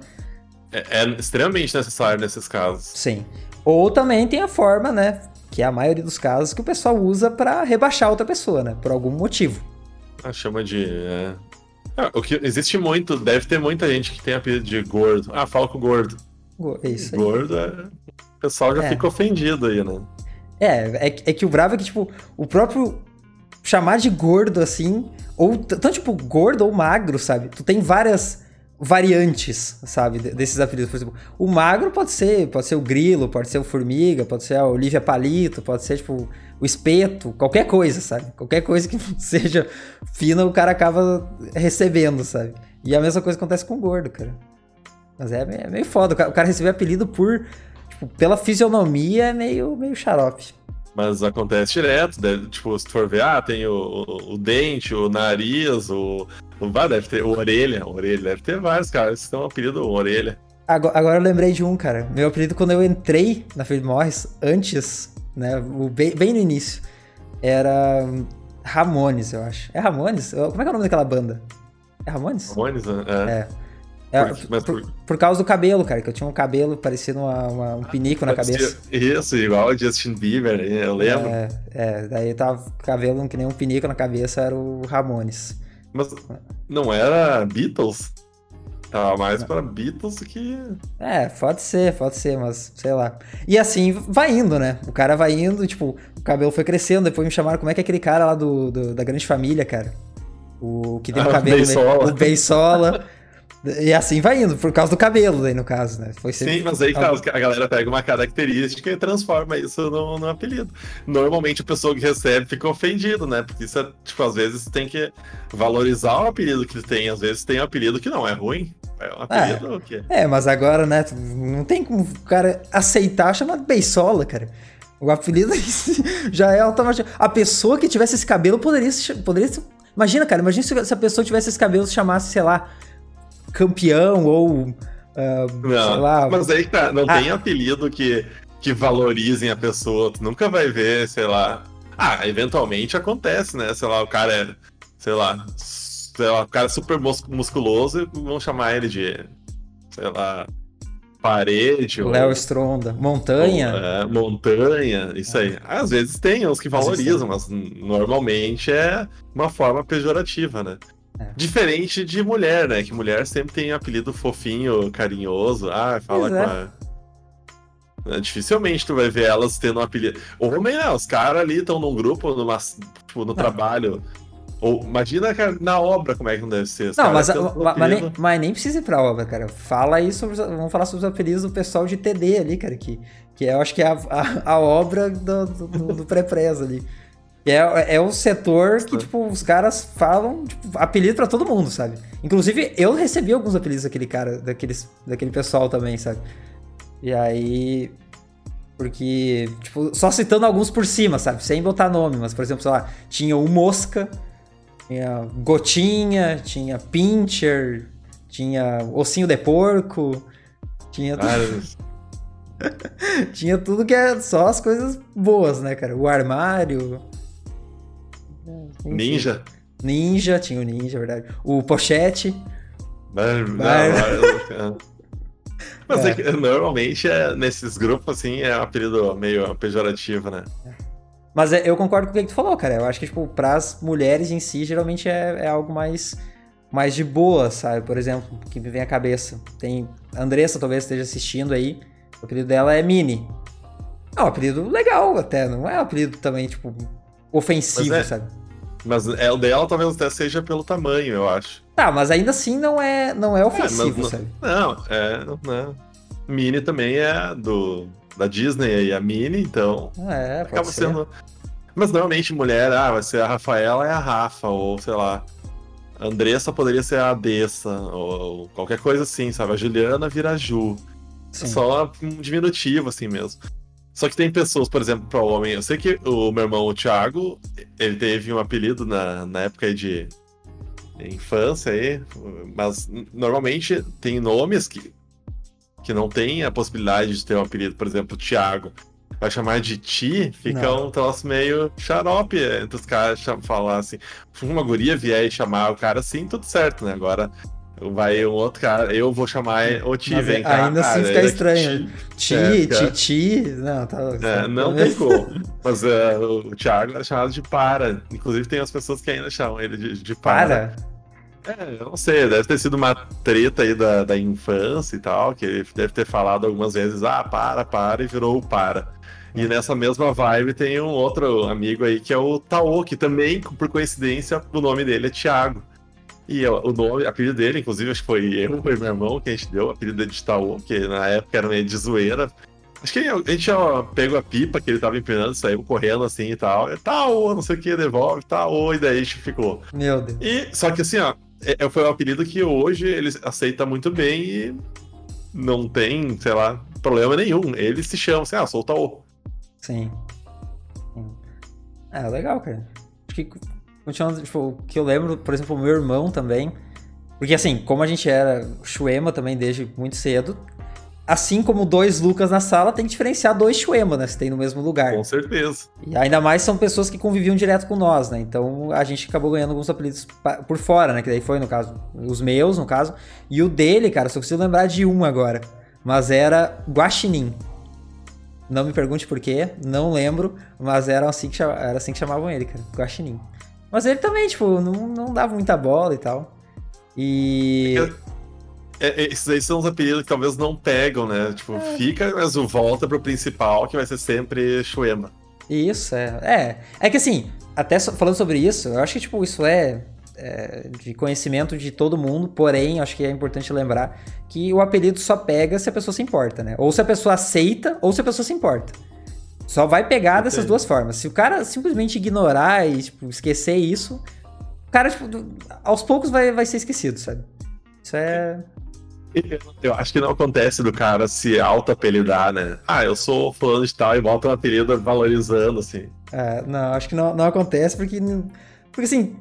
É, é, extremamente necessário nesses casos. Sim. Ou também tem a forma, né? Que é a maioria dos casos que o pessoal usa para rebaixar outra pessoa, né? Por algum motivo. Ah, chama de. É ah, o que existe muito, deve ter muita gente que tem apelido de gordo. Ah, fala com gordo. É isso aí. Gordo, é... o pessoal já é. fica ofendido aí, né? É, é, é que o bravo é que, tipo, o próprio chamar de gordo, assim, ou tanto, tipo, gordo ou magro, sabe? Tu tem várias variantes, sabe, desses apelidos. Por exemplo, o magro pode ser, pode ser o grilo, pode ser o formiga, pode ser a Olivia Palito, pode ser, tipo, o espeto, qualquer coisa, sabe? Qualquer coisa que seja fina, o cara acaba recebendo, sabe? E a mesma coisa acontece com o gordo, cara. Mas é, é meio foda. O cara receber apelido por. Tipo, pela fisionomia é meio, meio xarope. Mas acontece direto, deve, tipo, se tu for ver, ah, tem o, o, o dente, o nariz, o. o deve ter o orelha, orelha, deve ter vários caras que têm um apelido orelha. Agora, agora, eu lembrei de um, cara. Meu apelido quando eu entrei na Philip Morris, antes né? O, bem, bem no início. Era Ramones, eu acho. É Ramones? Como é que é o nome daquela banda? É Ramones? Ramones, né? é. é. É, por, por, por, causa do cabelo, cara, que eu tinha um cabelo parecendo uma, uma, um pinico na cabeça. Isso, igual o Justin Bieber, eu lembro. É, é daí tava cabelo que nem um pinico na cabeça, era o Ramones. Mas não era Beatles? Tava mais pra Beatles do que. É, pode ser, pode ser, mas sei lá. E assim vai indo, né? O cara vai indo, tipo, o cabelo foi crescendo, depois me chamaram, como é que é aquele cara lá do, do da grande família, cara? O que tem o Ah, o cabelo. Beisola. O Beisola. E assim vai indo, por causa do cabelo aí, no caso, né? Foi sempre- Sim, mas aí cara, a galera pega uma característica e transforma isso num, num apelido. Normalmente a pessoa que recebe fica ofendido, né? Porque isso é, tipo, às vezes tem que valorizar o apelido que tem. Às vezes tem um apelido que não é ruim. É um apelido que. É, mas agora, né? Não tem como o cara aceitar chamar de Beisola, cara. O apelido já é automático. A pessoa que tivesse esse cabelo poderia se. Poderia se... Imagina, cara, imagina se se a pessoa tivesse esse cabelo se chamasse, sei lá, campeão ou. ah, sei Não, lá. mas aí tá, não Ah. tem apelido que, que valorizem a pessoa. Tu nunca vai ver, sei lá. Ah, eventualmente acontece, né? Sei lá, o cara é, sei lá, sei lá, o cara é super mus- musculoso e vão chamar ele de, sei lá, parede ou, Léo Stronda. Montanha. ou, é, montanha, isso aí. Às vezes tem uns que valorizam, mas normalmente é uma forma pejorativa, né? É. Diferente de mulher, né? Que mulher sempre tem apelido fofinho, carinhoso. Ah, fala Pois com é. a. É, Dificilmente tu vai ver elas tendo um apelido. Homem, né? Os caras ali estão num grupo, numa, tipo, no trabalho. Ou imagina cara, na obra como é que não deve ser. Não, mas, têm um ma- mas, nem, mas nem precisa ir pra obra, cara. Fala aí sobre. os- Vamos falar sobre os apelidos do pessoal de TD ali, cara. Que, que eu acho que é a, a, a obra do, do, do, do pré-presa ali. É, é o setor que, tipo, os caras falam tipo, apelido pra todo mundo, sabe? Inclusive, eu recebi alguns apelidos daquele cara, daqueles, daquele pessoal também, sabe? E aí. Porque, tipo, só citando alguns por cima, sabe? Sem botar nome, mas, por exemplo, sei lá, tinha o Mosca, tinha Gotinha, tinha Pincher, tinha Ossinho de Porco, tinha, Vários. tinha tudo que é só as coisas boas, né, cara? O armário. Enfim. Ninja. Ninja, tinha o Ninja, é verdade. O Pochete. Mas é. É. que, normalmente é, nesses grupos assim é um apelido meio pejorativo, né? Mas é- eu concordo com o que tu falou, cara. Eu acho que, tipo, pras mulheres em si, geralmente é, é algo mais, mais de boa, sabe? Por exemplo, que me vem à cabeça. Tem. A Andressa talvez esteja assistindo aí. O apelido dela é Mini. É um apelido legal até, não é um apelido também, tipo, ofensivo, é- sabe? Mas é, o dela talvez até seja pelo tamanho, eu acho. Tá, mas ainda assim não é, não é ofensivo, mas sabe? Não, é. Não. Mini também é do da Disney e a Mini, então É, acaba ser. sendo. Mas normalmente mulher, ah, vai ser a Rafaela é a Rafa, ou sei lá. A Andressa poderia ser a Adessa, ou qualquer coisa assim, sabe? A Juliana vira a Ju. É Sim. só um diminutivo, assim mesmo. Só que tem pessoas, por exemplo, para homem. Eu sei que o meu irmão, o Thiago, ele teve um apelido na, na época de infância aí, mas normalmente tem nomes que, que não tem a possibilidade de ter um apelido. Por exemplo, Thiago. Vai chamar de Ti, fica Não. um troço meio xarope entre os caras falar assim. Se uma guria vier e chamar o cara assim, tudo certo, né? Agora vai um outro cara, eu vou chamar o Ti, vem cá. ainda assim fica é estranho. Ti. Ti, É. Titi. Não, tá. É, não tem como. Mas é, o Thiago era chamado de Para. Inclusive tem as pessoas que ainda chamam ele de, de Para. Para. É, eu não sei, deve ter sido uma treta aí da, da infância e tal, que ele deve ter falado algumas vezes, ah, para, para, e virou o para. E nessa mesma vibe tem um outro amigo aí que é o Taô, que também, por coincidência, o nome dele é Thiago. E o o nome, o apelido dele, inclusive, acho que foi eu e meu irmão que a gente deu o apelido de Taô, que na época era meio de zoeira. Acho que a gente tinha pego a pipa que ele tava empinando, saiu correndo assim e tal. Taô, não sei o que, devolve, Taô, e daí a gente ficou. Meu Deus. E, só que assim, ó, é, é- foi um apelido que hoje ele aceita muito bem e não tem, sei lá, problema nenhum. Ele se chama assim, ah, sou o Taô. Sim. Sim. É, legal, cara. Acho que, continuando, tipo, o que eu lembro, por exemplo, o meu irmão também. Porque assim, como a gente era Shuema também desde muito cedo, assim como dois Lucas na sala, tem que diferenciar dois Shuema, né? Se tem no mesmo lugar. Com certeza. E ainda mais são pessoas que conviviam direto com nós, né? Então a gente acabou ganhando alguns apelidos por fora, né? Que daí foi, no caso, os meus, no caso. E o dele, cara, só consigo lembrar de um agora. Mas era Guaxinim. Não me pergunte por quê, não lembro, mas era assim que, era assim que chamavam ele, cara. Guaxinim. Mas ele também, tipo, não, não dava muita bola e tal. E. é, é, esses aí são os apelidos que talvez não pegam, né? Tipo, É. fica, mas o volta pro principal, que vai ser sempre Shuema. Isso, é. É, é que assim, até so- falando sobre isso, eu acho que, tipo, isso é, é de conhecimento de todo mundo, porém, acho que é importante lembrar que o apelido só pega se a pessoa se importa, né? Ou se a pessoa aceita, ou se a pessoa se importa. Só vai pegar dessas Entendi. duas formas. Se o cara simplesmente ignorar e, tipo, esquecer isso, o cara, tipo, aos poucos vai, vai ser esquecido, sabe? Isso é. Eu acho que não acontece do cara se auto-apelidar, né? Ah, eu sou fulano de tal e bota um apelido valorizando, assim. É, não, acho que não, não acontece porque. Porque assim,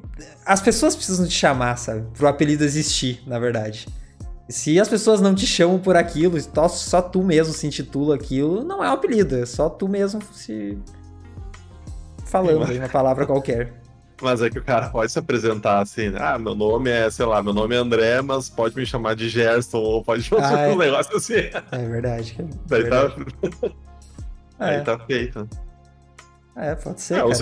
as pessoas precisam te chamar, sabe? Pro apelido existir, na verdade. Se as pessoas não te chamam por aquilo, só, tu mesmo se intitula aquilo, não é um apelido, é só tu mesmo se. falando uma palavra qualquer. Mas é que o cara pode se apresentar assim, né? ah, meu nome é, sei lá, meu nome é André, mas pode me chamar de Gerson, ou pode fazer Ah, é. um negócio assim. É verdade. cara. Daí tá, Verdade. aí É, tá feito. é, pode ser. É, cara. os-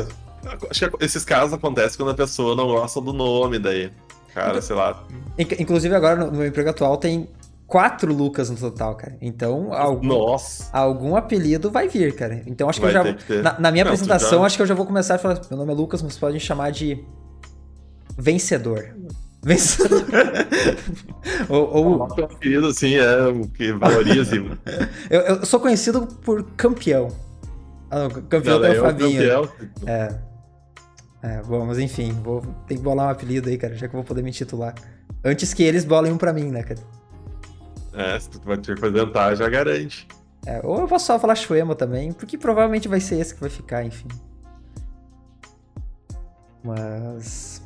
acho que esses casos acontecem quando a pessoa não gosta do nome, daí. Cara, sei lá. Inc- Inclusive, agora no meu emprego atual tem quatro Lucas no total, cara. Então, algum, Nossa. algum apelido vai vir, cara. Então acho que Vai eu já. Na, na minha Não, apresentação, já- acho que eu já vou começar a falar. Meu nome é Lucas, mas podem chamar de. Vencedor. Vencedor. ou, ou- O apelido, assim, é o que valoriza. eu, eu sou conhecido por campeão. Ah, não, campeão Não, é é o Fabinho. campeão. É. É, bom, mas enfim, vou ter que bolar um apelido aí, cara, já que eu vou poder me titular. Antes que eles bolem um pra mim, né, cara? É, se tu vai te apresentar, já garante. É, ou eu posso só falar Shuema também, porque provavelmente vai ser esse que vai ficar, enfim. Mas.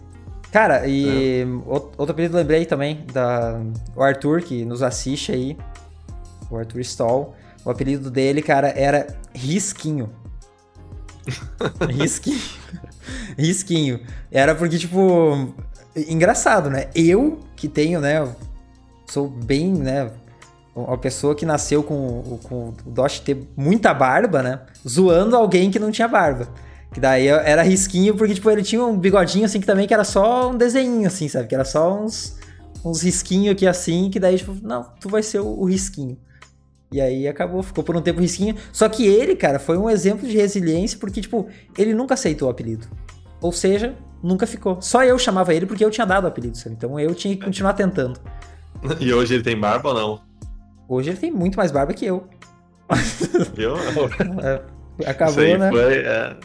Cara, e out- outro apelido eu lembrei também, da o Arthur, que nos assiste aí. O Arthur Stoll. O apelido dele, cara, era Risquinho. Risquinho. Risquinho. Era porque, tipo. Engraçado, né? Eu, que tenho, né? Sou bem, né? Uma pessoa que nasceu com, com o Dosh ter muita barba, né? Zoando alguém que não tinha barba. Que daí era risquinho, porque, tipo, ele tinha um bigodinho, assim, que também que era só um desenho, assim, sabe? Que era só uns, uns risquinhos aqui, assim, que daí, tipo, não, tu vai ser o, o risquinho. E aí acabou, ficou por um tempo risquinho. Só que ele, cara, foi um exemplo de resiliência, porque, tipo, ele nunca aceitou o apelido. Ou seja, nunca ficou. Só eu chamava ele porque eu tinha dado o apelido, sabe? Então eu tinha que continuar tentando. E hoje ele tem barba ou não? Hoje ele tem muito mais barba que eu. Viu? É, acabou, isso né? foi, é,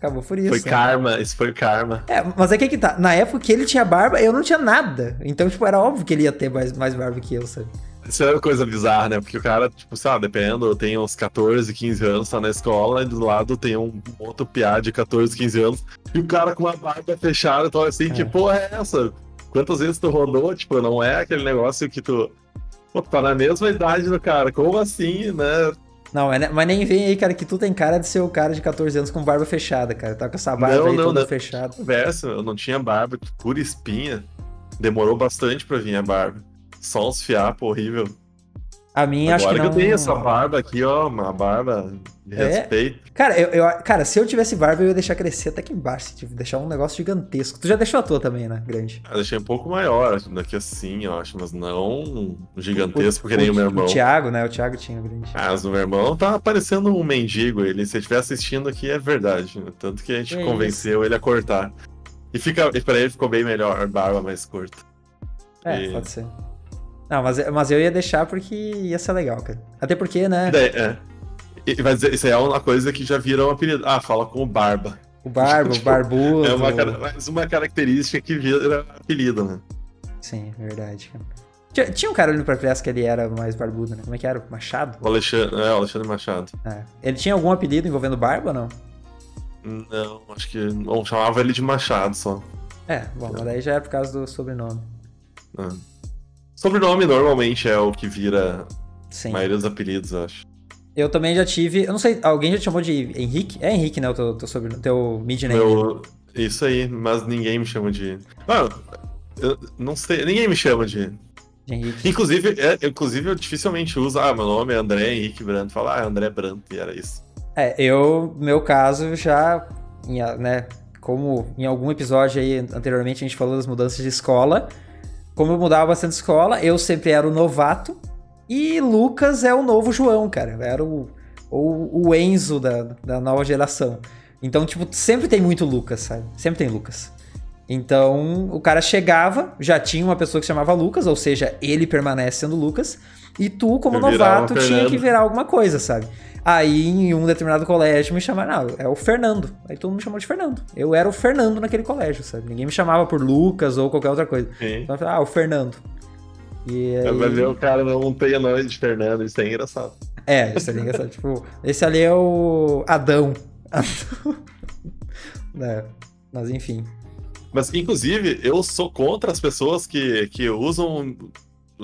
Acabou por isso. foi né? karma, isso foi karma. É, mas é que, é que tá. Na época que ele tinha barba, eu não tinha nada. Então, tipo, era óbvio que ele ia ter mais, mais barba que eu, sabe? Isso é uma coisa bizarra, né? Porque o cara, tipo, sei lá, dependendo, tem uns 14, 15 anos, tá na escola, e do lado tem um outro piá de 14, 15 anos, e o cara com uma barba fechada, então assim, É. que porra é essa? Quantas vezes tu rodou? Tipo, não é aquele negócio que tu. Pô, tu tá na mesma idade do cara, como assim, né? Não, mas ne- mas nem vem aí, cara, que tu tem cara de ser o cara de 14 anos com barba fechada, cara. Tá com essa barba Não, aí não, toda não. fechada. Conversa, eu não tinha barba, pura espinha. Demorou bastante pra vir a barba. Só uns fiapos horrível. A minha, acho que não... que eu tenho essa barba aqui, ó, uma barba de É? respeito. Cara, eu, eu- cara, se eu tivesse barba, eu ia deixar crescer até aqui embaixo, tipo, deixar um negócio gigantesco. Tu já deixou a tua também, né? Grande. Eu deixei um pouco maior, daqui assim, eu acho, mas não gigantesco que nem o, meu irmão. O Thiago, né? O Thiago tinha o grande. Ah, mas o meu irmão tá parecendo um mendigo. Ele, se estiver assistindo aqui, é verdade. né? Tanto que a gente Que convenceu ele a cortar. E, fica, e pra ele ficou bem melhor, barba mais curta. É, E- pode ser. Não, mas, mas eu ia deixar porque ia ser legal, cara. Até porque, né? Daí, é. E dizer, isso aí é uma coisa que já virou um apelido. Ah, fala com o Barba. O barbo, o Tipo, barbudo. É uma, mais uma característica que vira apelido, né? Sim, verdade, cara. Tinha, tinha um cara ali no Perplex que ele era mais barbudo, né? Como é que era? Machado? O Alexandre, é, o Alexandre Machado. É. Ele tinha algum apelido envolvendo barba ou não? Não, acho que. Bom, chamava ele de Machado só. É, bom, mas daí já é por causa do sobrenome. né? Sobrenome normalmente é o que vira Sim. a maioria dos apelidos, eu acho. Eu também já tive. Eu não sei, alguém já te chamou de Henrique? É Henrique, né? O teu, teu, sobrenome, teu mid name. Meu, isso aí, mas ninguém me chama de. Ah, eu não sei, ninguém me chama de. De Henrique. Inclusive, é, inclusive eu dificilmente uso. Ah, meu nome é André Henrique Brandt. Fala, ah, André Brandt, e era isso. É, eu, meu caso, já, né, como em algum episódio aí anteriormente a gente falou das mudanças de escola, como eu mudava bastante escola, eu sempre era o novato. E Lucas é o novo João, cara. Era o, o, o Enzo da, da nova geração. Então, tipo, sempre tem muito Lucas, sabe? Sempre tem Lucas. Então, o cara chegava, já tinha uma pessoa que chamava Lucas, ou seja, ele permanece sendo Lucas, e tu, como Eu novato, tinha que virar alguma coisa, sabe? Aí, em um determinado colégio, me chamaram, não, é o Fernando. Aí todo mundo me chamou de Fernando. Eu era o Fernando naquele colégio, sabe? Ninguém me chamava por Lucas ou qualquer outra coisa. Sim. Então, eu falei, ah, o Fernando. E aí... Vai ver o cara não tem nome de Fernando, isso é engraçado. É, isso é engraçado. tipo, esse ali é o Adão. é, mas enfim. Mas, inclusive, eu sou contra as pessoas que, que usam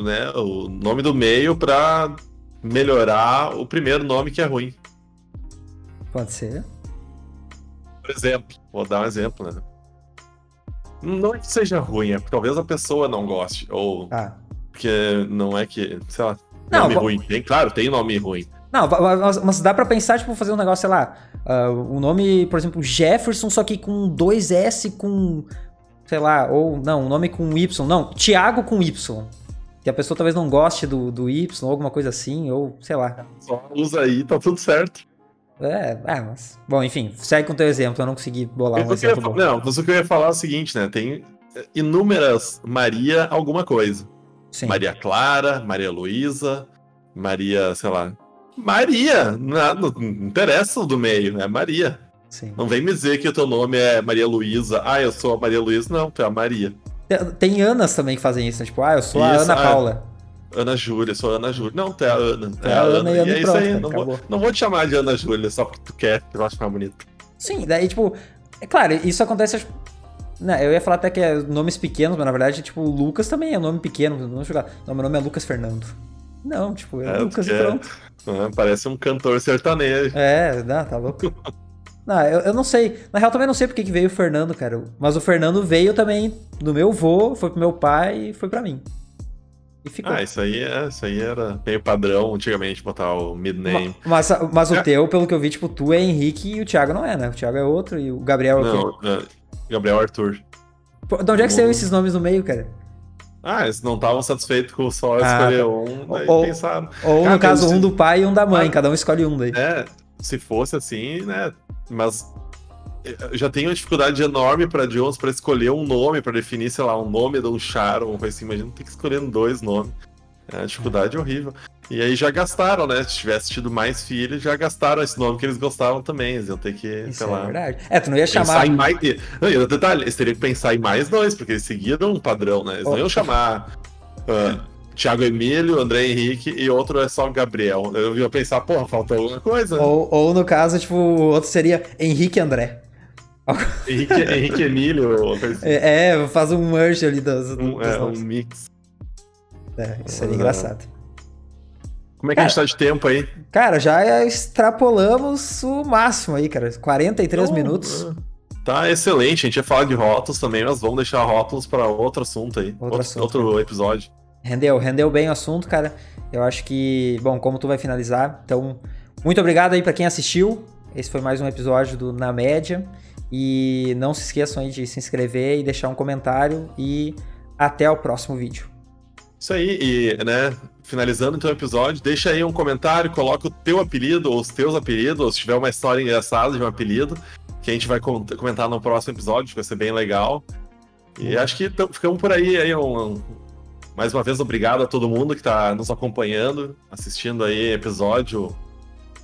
né, o nome do meio pra melhorar o primeiro nome que é ruim. Pode ser. Por exemplo, vou dar um exemplo, né? Não é que seja ruim, é porque talvez a pessoa não goste. Ou Ah. porque não é que, sei lá, Não, nome ruim. Tem, claro, tem nome ruim. Não, mas, mas dá pra pensar, tipo, fazer um negócio, sei lá. ah, o nome, por exemplo, Jefferson, só que com dois S com. Sei lá, ou. Não, um nome com Y. Não, Thiago com Y. Que a pessoa talvez não goste do, do Y, ou alguma coisa assim, ou sei lá. Só usa aí, tá tudo certo. É, é, mas. Bom, enfim, segue com o teu exemplo, eu não consegui bolar um eu ia exemplo bom. não, mas o que eu ia falar é o seguinte, né? Tem inúmeras Maria alguma coisa. Sim. Maria Clara, Maria Luísa, Maria, sei lá. Maria! Nada, não interessa o do meio, é Maria. sim. Não vem me dizer que o teu nome é Maria Luísa. Ah, eu sou a Maria Luísa. Não, tu é a Maria. Tem, tem Anas também que fazem isso, né? Tipo, ah, eu sou a Isso, Ana ah, Paula. Ana Júlia, sou a Ana Júlia. Não, tu é a Ana. Tu é a Ana e Ana é e isso pronto, aí. cara, Não vou, não vou te chamar de Ana Júlia só porque tu quer, porque eu acho mais bonito. Sim, daí, tipo, é claro, isso acontece. tipo, Né, eu ia falar até que é nomes pequenos, mas na verdade, tipo, o Lucas também é nome pequeno. Não, jogar. não meu nome é Lucas Fernando. Não, tipo, é, É, Lucas e é- pronto. Ah, Parece um cantor sertanejo. É, não, tá louco. Não, eu, eu não sei. Na real, também não sei porque que veio o Fernando, cara. Mas o Fernando veio também do meu vô, foi pro meu pai e foi pra mim. E ficou. Ah, isso aí, é, isso aí era meio padrão antigamente botar o mid name. Ma- Mas, mas o É. teu, pelo que eu vi, tipo, tu é Henrique e o Thiago não é, né? O Thiago é outro e o Gabriel é o quê? Não, é, Gabriel Arthur. Pô, De onde é que saiu esses nomes no meio, cara? Ah, eles não estavam satisfeitos com só Ah, escolher um, daí Ou- pensaram. Ou, no caso, se- um do pai e um da mãe. Ah. Cada um escolhe um daí. É, se fosse assim, né? Mas eu já tenho uma dificuldade enorme para Jones para escolher um nome, para definir, sei lá, um nome de um char, ou uma coisa assim. Imagina ter que escolher dois nomes. É uma dificuldade horrível. E aí já gastaram, né? Se tivesse tido mais filhos, já gastaram esse nome que eles gostavam também. Eles iam ter que, Isso sei é lá. verdade. É, tu não ia Pensar chamar. em mais. e- Não, e detalhe, eles teriam que pensar em mais dois, porque eles seguiram um padrão, né? Eles não Oh. iam chamar ah, Thiago Emílio, André Henrique e outro é só Gabriel. Eu ia pensar, porra, faltou alguma coisa. Ou, ou no caso, tipo, o outro seria Henrique André. Henrique, Henrique Emílio, assim. É, é, faz um merge ali dos, um, dos é, um nomes. mix. É, isso seria Ah. engraçado. Como é que a gente tá de tempo aí? Cara, já extrapolamos o máximo aí, cara. 43 Então, minutos. ah, Tá excelente, a gente ia falar de rótulos também, mas vamos deixar rótulos para outro assunto aí. Outro assunto. outro episódio. Rendeu, rendeu bem o assunto, cara. Eu acho que, bom, como tu vai finalizar, então, muito obrigado aí pra quem assistiu. Esse foi mais um episódio do Na Média. E não se esqueçam aí de se inscrever e deixar um comentário. E até o próximo vídeo. Isso aí, e, né, finalizando então o episódio, deixa aí um comentário, coloca o teu apelido ou os teus apelidos, ou se tiver uma história engraçada de um apelido, que a gente vai comentar no próximo episódio, que vai ser bem legal. E acho que ficamos por aí, aí um- um- mais uma vez obrigado a todo mundo que está nos acompanhando, assistindo aí episódio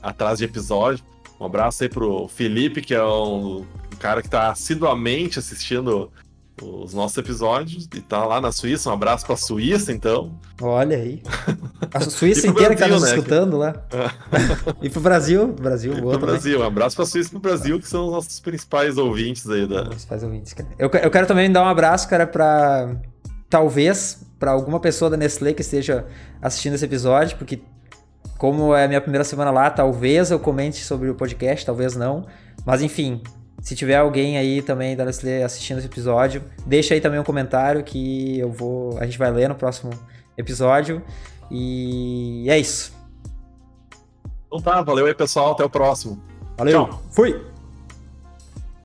atrás de episódio. Um abraço aí pro Felipe, que é um, um cara que está assiduamente assistindo os nossos episódios e tá lá na Suíça. Um abraço pra Suíça, então. Olha aí. A Suíça inteira que tá Brasil, nos né? escutando lá. e pro Brasil. Brasil, E boa pro. Brasil. Um abraço pra Suíça e pro Brasil, que são os nossos principais ouvintes aí da. Faz ouvintes, cara. Eu, eu quero também dar um abraço, cara, pra. Talvez, pra alguma pessoa da Nestlé que esteja assistindo esse episódio, porque, como é a minha primeira semana lá, talvez eu comente sobre o podcast, talvez não. Mas enfim, se tiver alguém aí também da Nestlé assistindo esse episódio, deixa aí também um comentário que eu vou. A gente vai ler no próximo episódio. E é isso. Então tá, valeu aí, pessoal. Até o próximo. Valeu! Tchau. Fui!